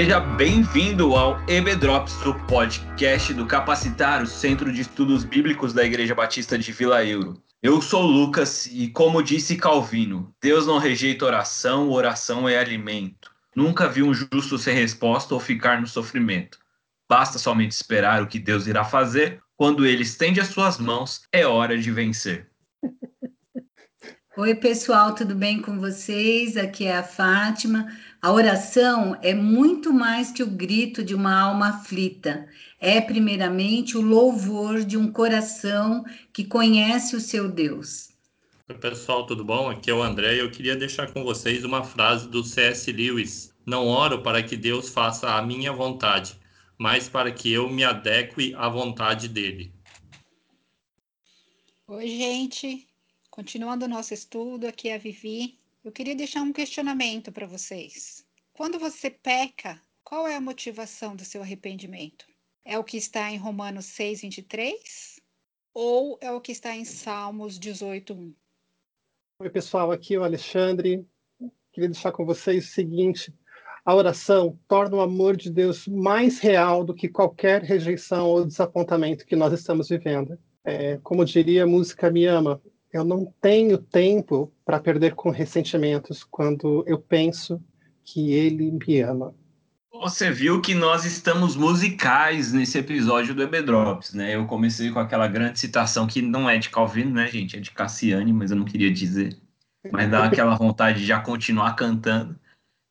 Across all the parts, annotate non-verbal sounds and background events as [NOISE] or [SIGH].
Seja bem-vindo ao EB Drops, o podcast do Capacitar, o Centro de Estudos Bíblicos da Igreja Batista de Vila Euro. Eu sou Lucas e, como disse Calvino, Deus não rejeita oração, oração é alimento. Nunca vi um justo sem resposta ou ficar no sofrimento. Basta somente esperar o que Deus irá fazer. Quando ele estende as suas mãos, é hora de vencer. Oi, pessoal, tudo bem com vocês? Aqui é a Fátima. A oração é muito mais que o grito de uma alma aflita. É, primeiramente, o louvor de um coração que conhece o seu Deus. Oi, pessoal, tudo bom? Aqui é o André e eu queria deixar com vocês uma frase do C.S. Lewis: Não oro para que Deus faça a minha vontade, mas para que eu me adeque à vontade dele. Oi, gente. Continuando o nosso estudo, aqui é a Vivi. Eu queria deixar um questionamento para vocês. Quando você peca, qual é a motivação do seu arrependimento? É o que está em Romanos 6, 23? Ou é o que está em Salmos 18, 1? Oi, pessoal, aqui é o Alexandre. Queria deixar com vocês o seguinte: a oração torna o amor de Deus mais real do que qualquer rejeição ou desapontamento que nós estamos vivendo. É, como diria a música Me Ama, eu não tenho tempo para perder com ressentimentos quando eu penso que ele me ama. Você viu que nós estamos musicais nesse episódio do EB Drops, né? Eu comecei com aquela grande citação que não é de Calvino, né, gente? É de Cassiane, mas eu não queria dizer. Mas dá aquela vontade de já continuar cantando.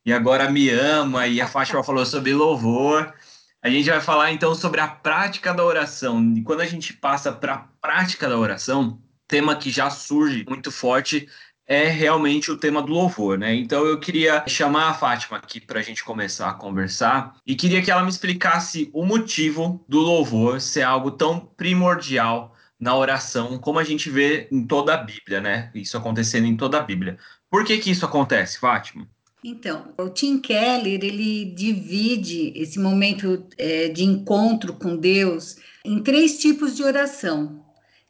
E agora me ama, e a Fátima falou sobre louvor. A gente vai falar então sobre a prática da oração. E quando a gente passa para a prática da oração, tema que já surge muito forte é realmente o tema do louvor, né? Então eu queria chamar a Fátima aqui para a gente começar a conversar e queria que ela me explicasse o motivo do louvor ser algo tão primordial na oração, como a gente vê em toda a Bíblia, né? Isso acontecendo em toda a Bíblia. Por que que isso acontece, Fátima? Então, o Tim Keller ele divide esse momento é, de encontro com Deus em três tipos de oração.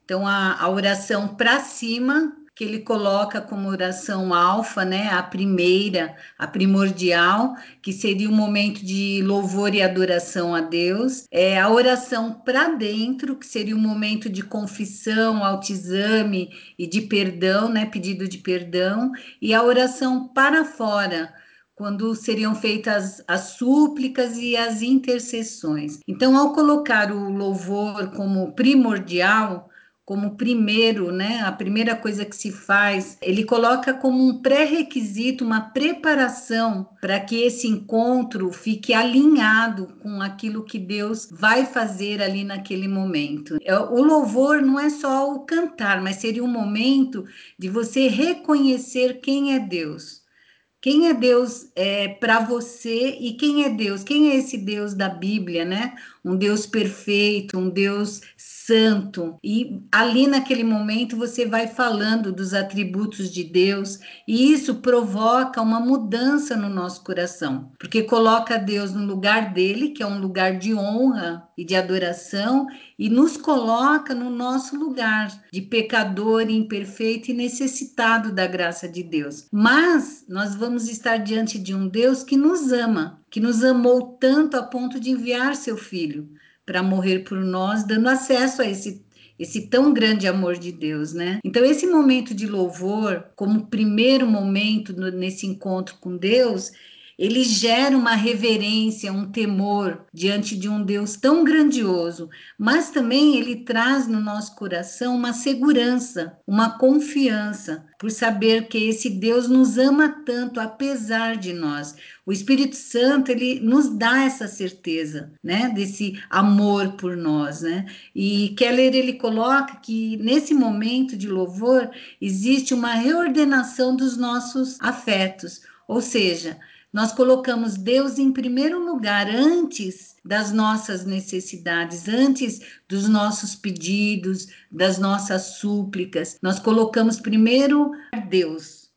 Então, a, a oração para cima, que ele coloca como oração alfa, né, a primeira, a primordial, que seria o momento de louvor e adoração a Deus, é a oração para dentro, que seria um momento de confissão, autoexame e de perdão, né, pedido de perdão, e a oração para fora, quando seriam feitas as súplicas e as intercessões. Então, ao colocar o louvor como primordial, como primeiro, né? A primeira coisa que se faz, ele coloca como um pré-requisito, uma preparação para que esse encontro fique alinhado com aquilo que Deus vai fazer ali naquele momento. É, o louvor não é só o cantar, mas seria um momento de você reconhecer quem é Deus. Quem é Deus é, para você e quem é Deus? Quem é esse Deus da Bíblia, né? Um Deus perfeito, um Deus santo. E ali naquele momento você vai falando dos atributos de Deus, e isso provoca uma mudança no nosso coração, porque coloca Deus no lugar dele, que é um lugar de honra e de adoração, e nos coloca no nosso lugar de pecador, imperfeito e necessitado da graça de Deus. Mas nós vamos estar diante de um Deus que nos ama, que nos amou tanto a ponto de enviar seu filho para morrer por nós, dando acesso a esse esse tão grande amor de Deus, né? Então esse momento de louvor, como primeiro momento nesse encontro com Deus, ele gera uma reverência, um temor diante de um Deus tão grandioso, mas também ele traz no nosso coração uma segurança, uma confiança, por saber que esse Deus nos ama tanto apesar de nós. O Espírito Santo ele nos dá essa certeza, né, desse amor por nós, né? E Keller ele coloca que nesse momento de louvor existe uma reordenação dos nossos afetos, ou seja, nós colocamos Deus em primeiro lugar antes das nossas necessidades, antes dos nossos pedidos, das nossas súplicas. Nós colocamos primeiro Deus.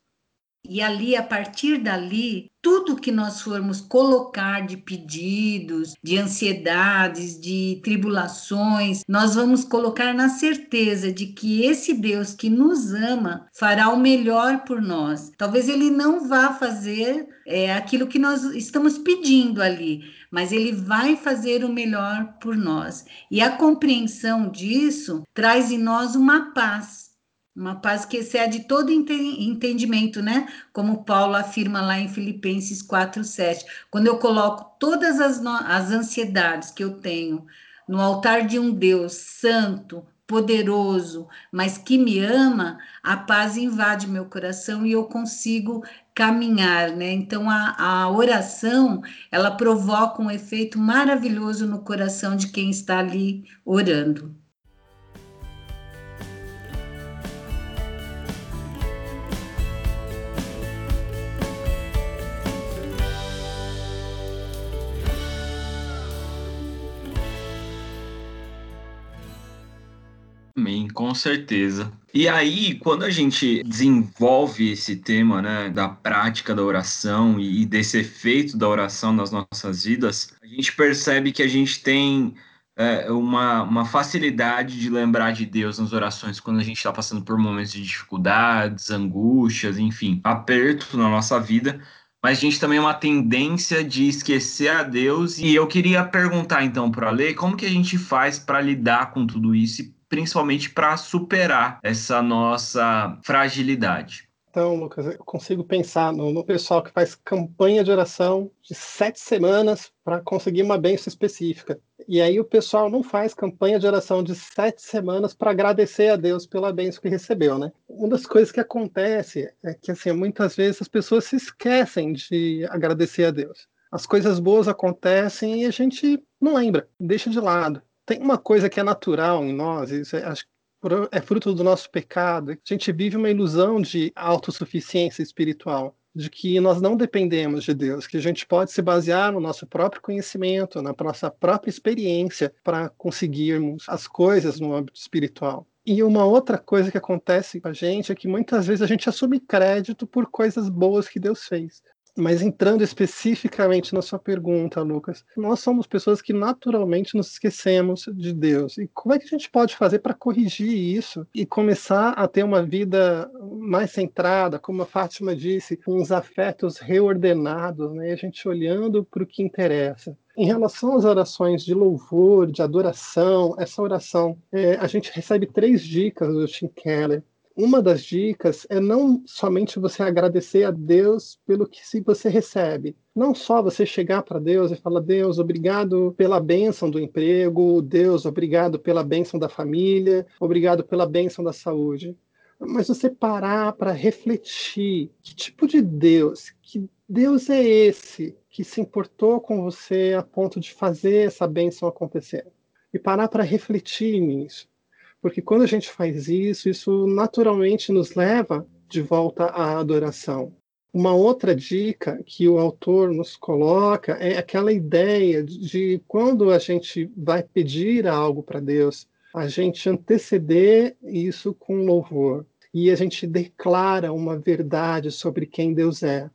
E ali, a partir dali, tudo que nós formos colocar de pedidos, de ansiedades, de tribulações, nós vamos colocar na certeza de que esse Deus que nos ama fará o melhor por nós. Talvez ele não vá fazer é, aquilo que nós estamos pedindo ali, mas ele vai fazer o melhor por nós. E a compreensão disso traz em nós uma paz uma paz que excede todo entendimento, né? Como Paulo afirma lá em Filipenses 4:7. Quando eu coloco todas as, as ansiedades que eu tenho no altar de um Deus santo, poderoso, mas que me ama, a paz invade meu coração e eu consigo caminhar, né? Então a, a oração ela provoca um efeito maravilhoso no coração de quem está ali orando. Amém, com certeza. E aí, quando a gente desenvolve esse tema, né, da prática da oração e desse efeito da oração nas nossas vidas, a gente percebe que a gente tem é, uma, uma facilidade de lembrar de Deus nas orações quando a gente está passando por momentos de dificuldades, angústias, enfim, aperto na nossa vida. Mas a gente também é uma tendência de esquecer a Deus. E eu queria perguntar então para a Lei como que a gente faz para lidar com tudo isso e principalmente para superar essa nossa fragilidade. Então, Lucas, eu consigo pensar no, no, pessoal que faz campanha de oração de sete semanas para conseguir uma bênção específica. E aí o pessoal não faz campanha de oração de sete semanas para agradecer a Deus pela bênção que recebeu, né? Uma das coisas que acontece é que, assim, muitas vezes as pessoas se esquecem de agradecer a Deus. As coisas boas acontecem e a gente não lembra, deixa de lado tem uma coisa que é natural em nós, isso é, acho é fruto do nosso pecado. A gente vive uma ilusão de autossuficiência espiritual, de que nós não dependemos de Deus, que a gente pode se basear no nosso próprio conhecimento, na nossa própria experiência para conseguirmos as coisas no âmbito espiritual. E uma outra coisa que acontece com a gente é que muitas vezes a gente assume crédito por coisas boas que Deus fez. Mas entrando especificamente na sua pergunta, Lucas, nós somos pessoas que naturalmente nos esquecemos de Deus. E como é que a gente pode fazer para corrigir isso e começar a ter uma vida mais centrada, como a Fátima disse, com os afetos reordenados, né? a gente olhando para o que interessa? Em relação às orações de louvor, de adoração, essa oração, é, a gente recebe três dicas do Tim Keller uma das dicas é não somente você agradecer a Deus pelo que você recebe. Não só você chegar para Deus e falar: Deus, obrigado pela bênção do emprego, Deus, obrigado pela bênção da família, obrigado pela bênção da saúde. Mas você parar para refletir: que tipo de Deus, que Deus é esse que se importou com você a ponto de fazer essa bênção acontecer? E parar para refletir nisso porque quando a gente faz isso, isso naturalmente nos leva de volta à adoração. Uma outra dica que o autor nos coloca é aquela ideia de quando a gente vai pedir algo para Deus, a gente anteceder isso com louvor e a gente declara uma verdade sobre quem Deus é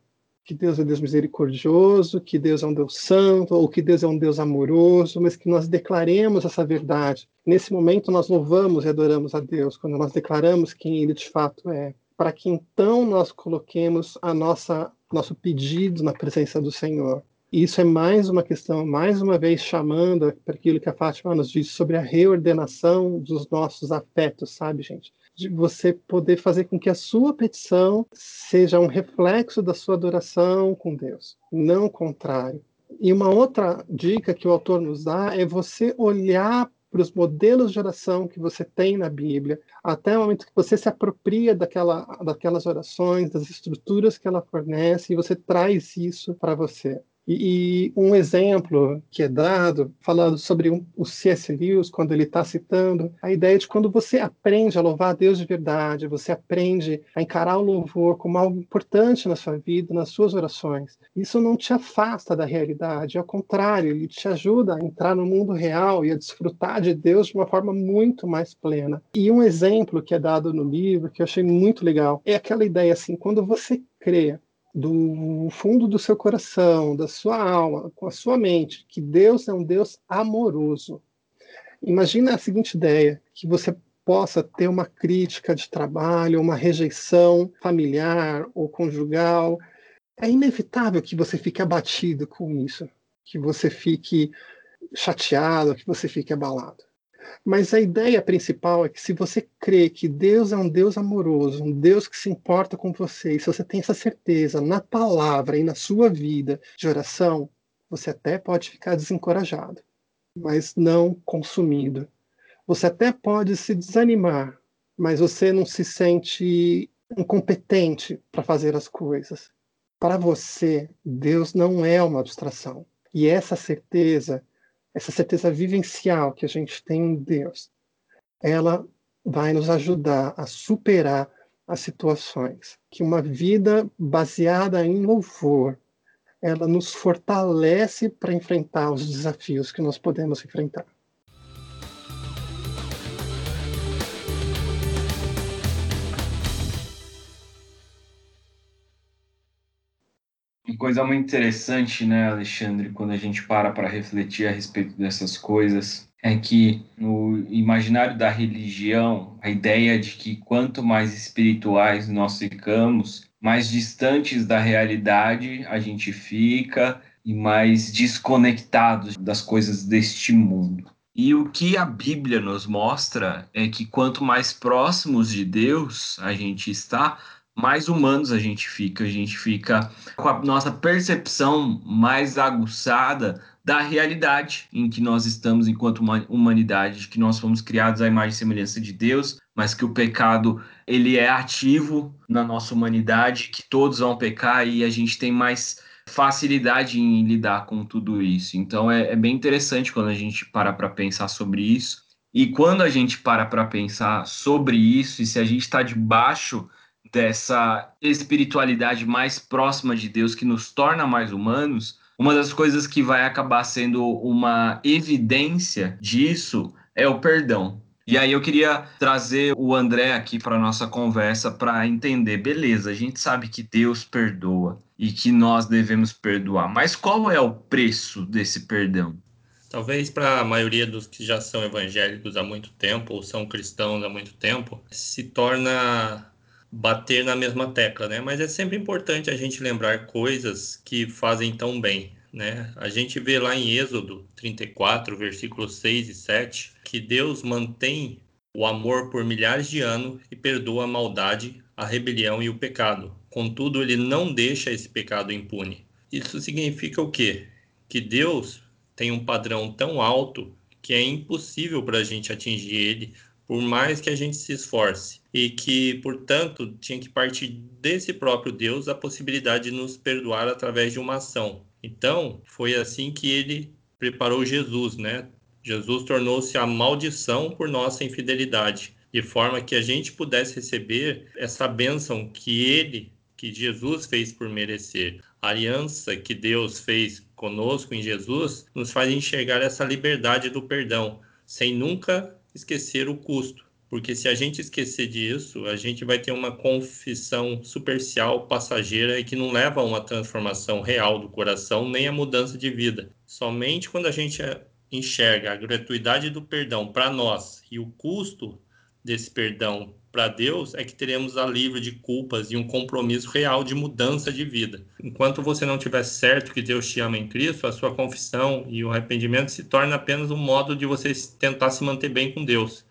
que Deus é Deus misericordioso, que Deus é um Deus santo, ou que Deus é um Deus amoroso, mas que nós declaremos essa verdade. Nesse momento, nós louvamos e adoramos a Deus, quando nós declaramos quem Ele de fato é, para que então nós coloquemos a nossa nosso pedido na presença do Senhor. E isso é mais uma questão, mais uma vez chamando para aquilo que a Fátima nos disse sobre a reordenação dos nossos afetos, sabe, gente? De você poder fazer com que a sua petição seja um reflexo da sua adoração com Deus, não o contrário. E uma outra dica que o autor nos dá é você olhar para os modelos de oração que você tem na Bíblia, até o momento que você se apropria daquela, daquelas orações, das estruturas que ela fornece, e você traz isso para você. E, e, um exemplo que é dado, falando sobre um, o C.S. Lewis, quando ele está citando, a ideia de quando você aprende a louvar a Deus de verdade, você aprende a encarar o louvor como algo importante na sua vida, nas suas orações. Isso não te afasta da realidade, ao contrário, ele te ajuda a entrar no mundo real e a desfrutar de Deus de uma forma muito mais plena. E um exemplo que é dado no livro, que eu achei muito legal, é aquela ideia assim, quando você crê do fundo do seu coração, da sua alma, com a sua mente, que Deus é um Deus amoroso. Imagina a seguinte ideia, que você possa ter uma crítica de trabalho, uma rejeição familiar ou conjugal, é inevitável que você fique abatido com isso, que você fique chateado, que você fique abalado. Mas a ideia principal é que se você crê que Deus é um Deus amoroso, um Deus que se importa com você, e se você tem essa certeza na palavra e na sua vida de oração, você até pode ficar desencorajado, mas não consumido. Você até pode se desanimar, mas você não se sente incompetente para fazer as coisas. Para você, Deus não é uma abstração. E essa certeza essa certeza vivencial que a gente tem em Deus, ela vai nos ajudar a superar as situações. Que uma vida baseada em louvor, ela nos fortalece para enfrentar os desafios que nós podemos enfrentar. Coisa muito interessante, né, Alexandre, quando a gente para para refletir a respeito dessas coisas, é que no imaginário da religião, a ideia de que quanto mais espirituais nós ficamos, mais distantes da realidade a gente fica e mais desconectados das coisas deste mundo. E o que a Bíblia nos mostra é que quanto mais próximos de Deus a gente está, mais humanos a gente fica, a gente fica com a nossa percepção mais aguçada da realidade em que nós estamos enquanto humanidade, que nós fomos criados à imagem e semelhança de Deus, mas que o pecado ele é ativo na nossa humanidade, que todos vão pecar e a gente tem mais facilidade em lidar com tudo isso. Então é, é bem interessante quando a gente para para pensar sobre isso. E quando a gente para para pensar sobre isso, e se a gente está debaixo dessa espiritualidade mais próxima de Deus que nos torna mais humanos, uma das coisas que vai acabar sendo uma evidência disso é o perdão. E aí eu queria trazer o André aqui para nossa conversa para entender, beleza, a gente sabe que Deus perdoa e que nós devemos perdoar, mas qual é o preço desse perdão? Talvez para a maioria dos que já são evangélicos há muito tempo ou são cristãos há muito tempo, se torna bater na mesma tecla, né? Mas é sempre importante a gente lembrar coisas que fazem tão bem, né? A gente vê lá em Êxodo 34, versículos 6 e 7, que Deus mantém o amor por milhares de anos e perdoa a maldade, a rebelião e o pecado. Contudo, ele não deixa esse pecado impune. Isso significa o quê? Que Deus tem um padrão tão alto que é impossível para a gente atingir ele por mais que a gente se esforce, e que, portanto, tinha que partir desse próprio Deus a possibilidade de nos perdoar através de uma ação. Então, foi assim que ele preparou Jesus, né? Jesus tornou-se a maldição por nossa infidelidade, de forma que a gente pudesse receber essa bênção que ele, que Jesus fez por merecer. A aliança que Deus fez conosco em Jesus nos faz enxergar essa liberdade do perdão, sem nunca esquecer o custo, porque se a gente esquecer disso, a gente vai ter uma confissão superficial, passageira e que não leva a uma transformação real do coração nem a mudança de vida. Somente quando a gente enxerga a gratuidade do perdão para nós e o custo desse perdão para Deus é que teremos alívio de culpas e um compromisso real de mudança de vida. Enquanto você não tiver certo que Deus te ama em Cristo, a sua confissão e o arrependimento se torna apenas um modo de você tentar se manter bem com Deus.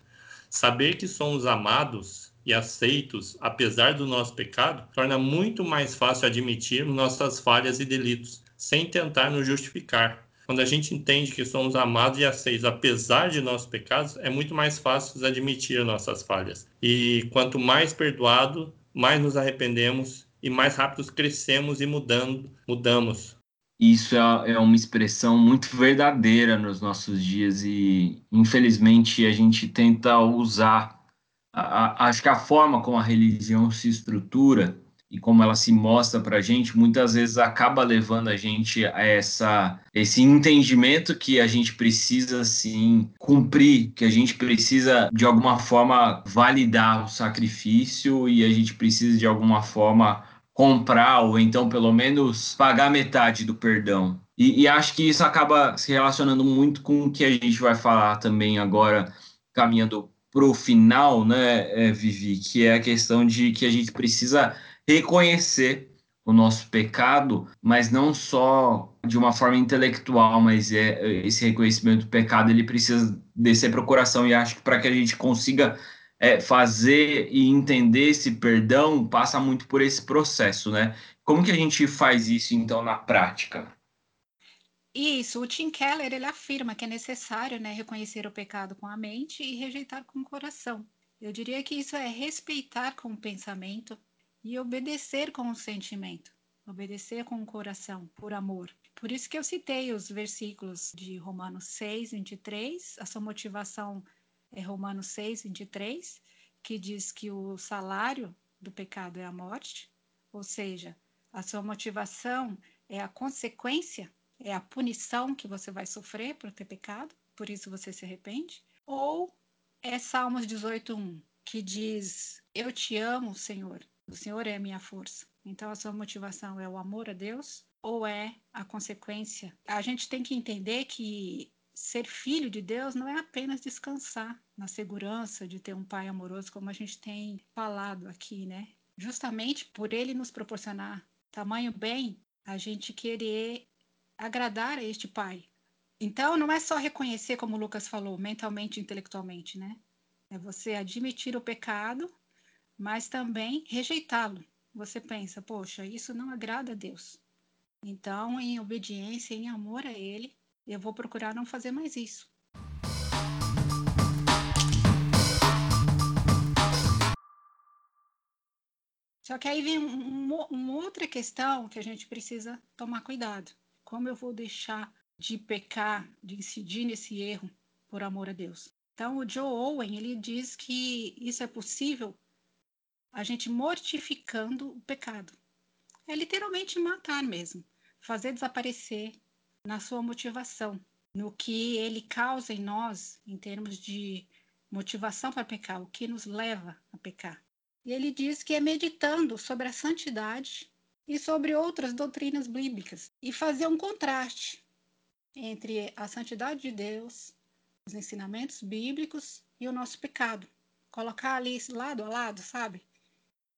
Saber que somos amados e aceitos, apesar do nosso pecado, torna muito mais fácil admitir nossas falhas e delitos, sem tentar nos justificar. Quando a gente entende que somos amados e aceitos apesar de nossos pecados, é muito mais fácil admitir nossas falhas. E quanto mais perdoado, mais nos arrependemos e mais rápido crescemos e mudando, mudamos. Isso é, é uma expressão muito verdadeira nos nossos dias e, infelizmente, a gente tenta usar. A, a, acho que a forma como a religião se estrutura e como ela se mostra para a gente, muitas vezes acaba levando a gente a essa, esse entendimento que a gente precisa, sim, cumprir, que a gente precisa, de alguma forma, validar o sacrifício e a gente precisa, de alguma forma, comprar ou então pelo menos pagar metade do perdão. E, e, acho que isso acaba se relacionando muito com o que a gente vai falar também agora, caminhando para o final, né, é, Vivi, que é a questão de que a gente precisa reconhecer o nosso pecado, mas não só de uma forma intelectual, mas é esse reconhecimento do pecado ele precisa descer para o coração e acho que para que a gente consiga é, fazer e entender esse perdão passa muito por esse processo, né? Como que a gente faz isso então na prática? Isso, o Tim Keller ele afirma que é necessário né, reconhecer o pecado com a mente e rejeitar com o coração. Eu diria que isso é respeitar com o pensamento e obedecer com o sentimento, obedecer com o coração, por amor. Por isso que eu citei os versículos de Romanos 6, 23, a sua motivação é Romanos 6, 23, que diz que o salário do pecado é a morte, ou seja, a sua motivação é a consequência, é a punição que você vai sofrer por ter pecado, por isso você se arrepende, ou é Salmos 18:1, que diz: Eu te amo, Senhor, o Senhor é a minha força. Então a sua motivação é o amor a Deus ou é a consequência? A gente tem que entender que ser filho de Deus não é apenas descansar na segurança de ter um pai amoroso, como a gente tem falado aqui, né? Justamente por ele nos proporcionar tamanho bem, a gente querer agradar a este pai. Então, não é só reconhecer, como o Lucas falou, mentalmente e intelectualmente, né? É você admitir o pecado, mas também rejeitá-lo. Você pensa, poxa, isso não agrada a Deus. Então, em obediência, em amor a Ele, eu vou procurar não fazer mais isso. Só que aí vem um, um, uma outra questão que a gente precisa tomar cuidado. Como eu vou deixar de pecar, de incidir nesse erro por amor a Deus? Então, o Joe Owen ele diz que isso é possível a gente mortificando o pecado. É literalmente matar mesmo, fazer desaparecer na sua motivação, no que ele causa em nós em termos de motivação para pecar, o que nos leva a pecar. E ele diz que é meditando sobre a santidade e sobre outras doutrinas bíblicas e fazer um contraste entre a santidade de Deus, os ensinamentos bíblicos e o nosso pecado. Colocar ali lado a lado, sabe?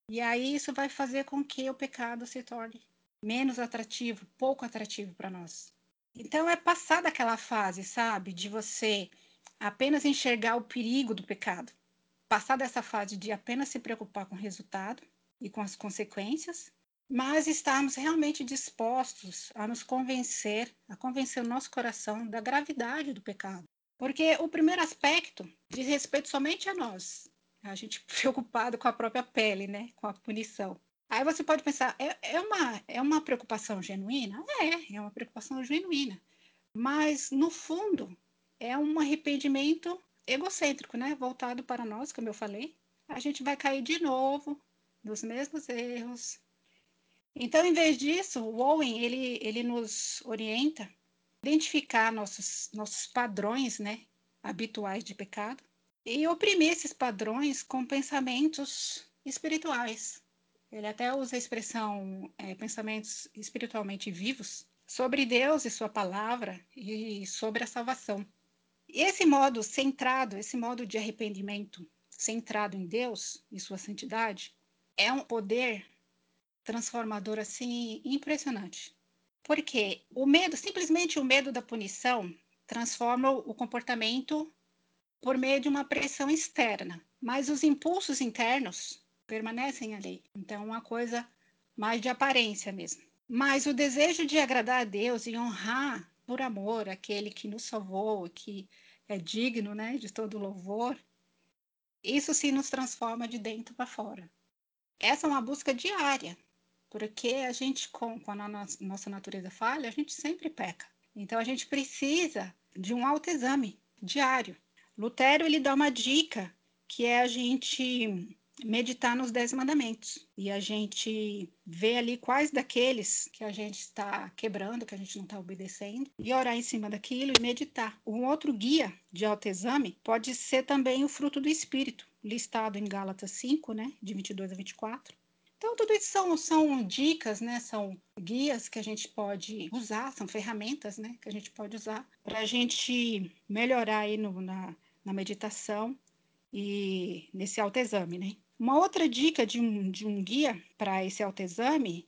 E aí isso vai fazer com que o pecado se torne menos atrativo, pouco atrativo para nós. Então é passar daquela fase, sabe, de você apenas enxergar o perigo do pecado. Passar dessa fase de apenas se preocupar com o resultado e com as consequências, mas estarmos realmente dispostos a nos convencer, a convencer o nosso coração da gravidade do pecado. Porque o primeiro aspecto diz respeito somente a nós. A gente [LAUGHS] preocupado com a própria pele, né? Com a punição. Aí você pode pensar, é, é, uma, é uma preocupação genuína? É, é uma preocupação genuína. Mas, no fundo, é um arrependimento egocêntrico, né? Voltado para nós, como eu falei. A gente vai cair de novo nos mesmos erros. Então, em vez disso, o Owen, ele, ele nos orienta a identificar nossos, nossos padrões, né? Habituais de pecado e oprimir esses padrões com pensamentos espirituais ele até usa a expressão é, pensamentos espiritualmente vivos sobre Deus e sua palavra e sobre a salvação. E esse modo centrado, esse modo de arrependimento centrado em Deus e sua santidade, é um poder transformador assim impressionante. Porque o medo, simplesmente o medo da punição, transforma o comportamento por meio de uma pressão externa, mas os impulsos internos permanecem ali. Então, uma coisa mais de aparência mesmo. Mas o desejo de agradar a Deus e honrar por amor aquele que nos salvou, que é digno né, de todo louvor, isso sim nos transforma de dentro para fora. Essa é uma busca diária, porque a gente, com, com a nossa natureza falha, a gente sempre peca. Então a gente precisa de um autoexame diário. Lutero ele dá uma dica que é a gente meditar nos Dez Mandamentos e a gente vê ali quais daqueles que a gente está quebrando, que a gente não está obedecendo, e orar em cima daquilo e meditar. Um outro guia de autoexame pode ser também o fruto do Espírito, listado em Gálatas 5, né, de 22 a 24, Então, tudo isso são, são dicas, né? São guias que a gente pode usar, são ferramentas, né? Que a gente pode usar para a gente melhorar aí no, na, na meditação e nesse autoexame, né? Uma outra dica de um, de um guia para esse autoexame,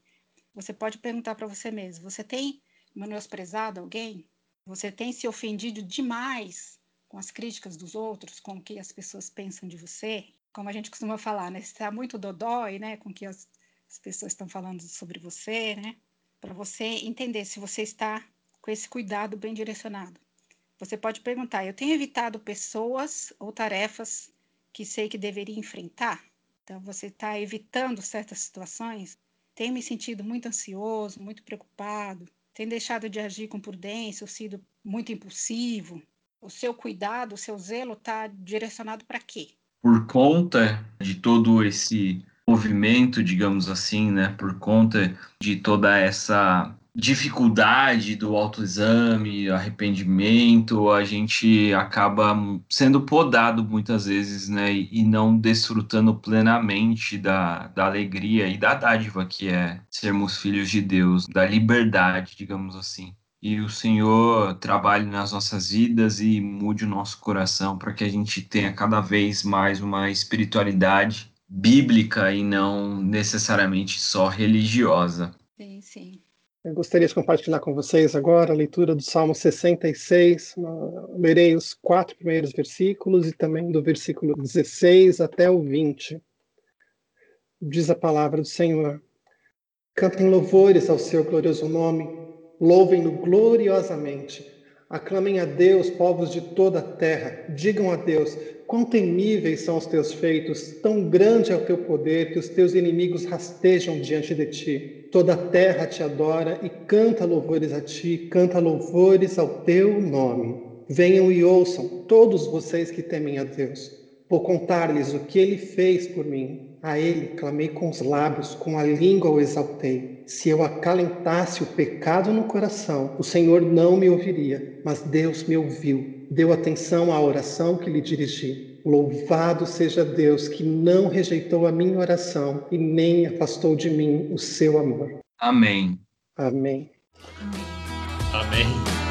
você pode perguntar para você mesmo: você tem menosprezado alguém? Você tem se ofendido demais com as críticas dos outros, com o que as pessoas pensam de você? Como a gente costuma falar, né? Você está muito dodói, né? Com o que as, as pessoas estão falando sobre você, né? Para você entender se você está com esse cuidado bem direcionado. Você pode perguntar: eu tenho evitado pessoas ou tarefas que sei que deveria enfrentar? Então, você está evitando certas situações? Tem me sentido muito ansioso, muito preocupado? Tem deixado de agir com prudência ou sido muito impulsivo? O seu cuidado, o seu zelo está direcionado para quê? Por conta de todo esse movimento, digamos assim, né? Por conta de toda essa dificuldade do autoexame, arrependimento, a gente acaba sendo podado muitas vezes, né, e não desfrutando plenamente da, da alegria e da dádiva que é sermos filhos de Deus, da liberdade, digamos assim. E o Senhor trabalhe nas nossas vidas e mude o nosso coração para que a gente tenha cada vez mais uma espiritualidade bíblica e não necessariamente só religiosa. Sim, sim. Eu gostaria de compartilhar com vocês agora a leitura do Salmo 66. Lerei os quatro primeiros versículos e também do versículo 16 até o 20. Diz a palavra do Senhor: Cantem louvores ao seu glorioso nome, louvem-no gloriosamente. Aclamem a Deus, povos de toda a terra. Digam a Deus: quão temíveis são os teus feitos, tão grande é o teu poder que os teus inimigos rastejam diante de ti. Toda a terra te adora e canta louvores a ti, canta louvores ao teu nome. Venham e ouçam, todos vocês que temem a Deus. Vou contar-lhes o que ele fez por mim. A ele clamei com os lábios, com a língua o exaltei. Se eu acalentasse o pecado no coração, o Senhor não me ouviria, mas Deus me ouviu, deu atenção à oração que lhe dirigi. Louvado seja Deus que não rejeitou a minha oração e nem afastou de mim o seu amor. Amém. Amém. Amém.